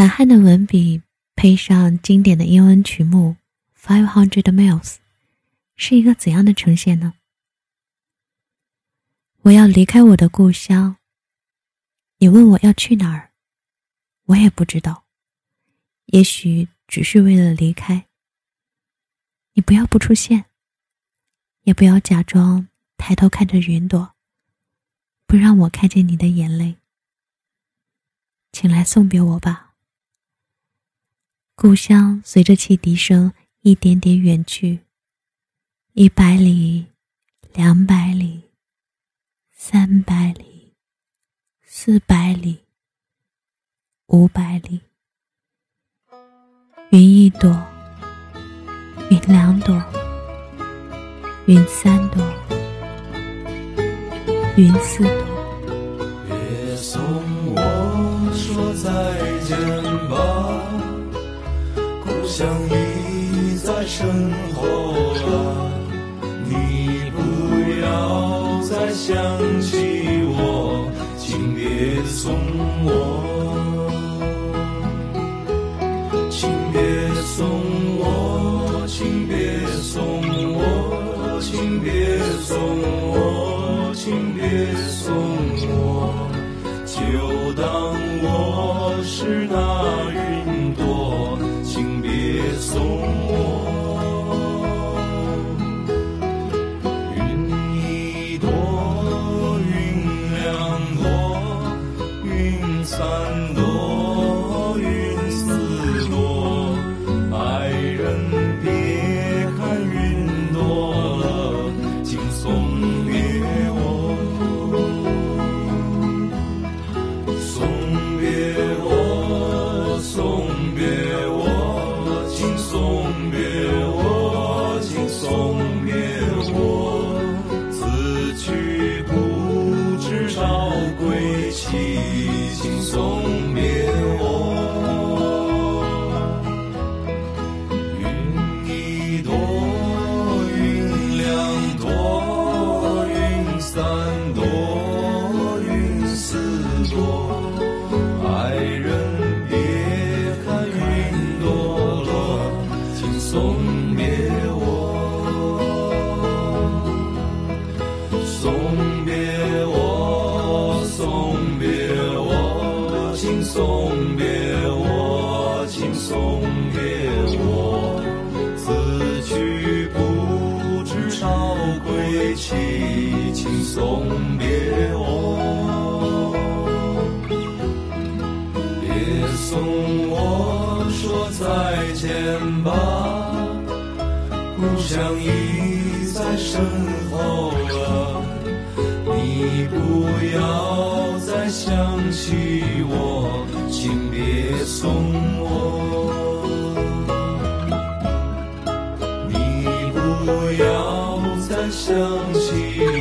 韩寒的文笔配上经典的英文曲目《Five Hundred Miles》，是一个怎样的呈现呢？我要离开我的故乡。你问我要去哪儿，我也不知道。也许只是为了离开。你不要不出现，也不要假装抬头看着云朵，不让我看见你的眼泪。请来送别我吧。故乡随着汽笛声一点点远去，一百里，两百里，三百里，四百里，五百里。云一朵，云两朵，云三朵，云四朵。别送我说再想你在身后啊。你不要再想起我，请别送我，归期，请送别我。云一朵，云两朵，云三朵，云四朵。爱人别看云多了，请送送别我，请送别我。此去不知少归期，请送别我。别送我说再见吧，故乡已在身后了。你不要再想起我，请别送我。你不要再想起。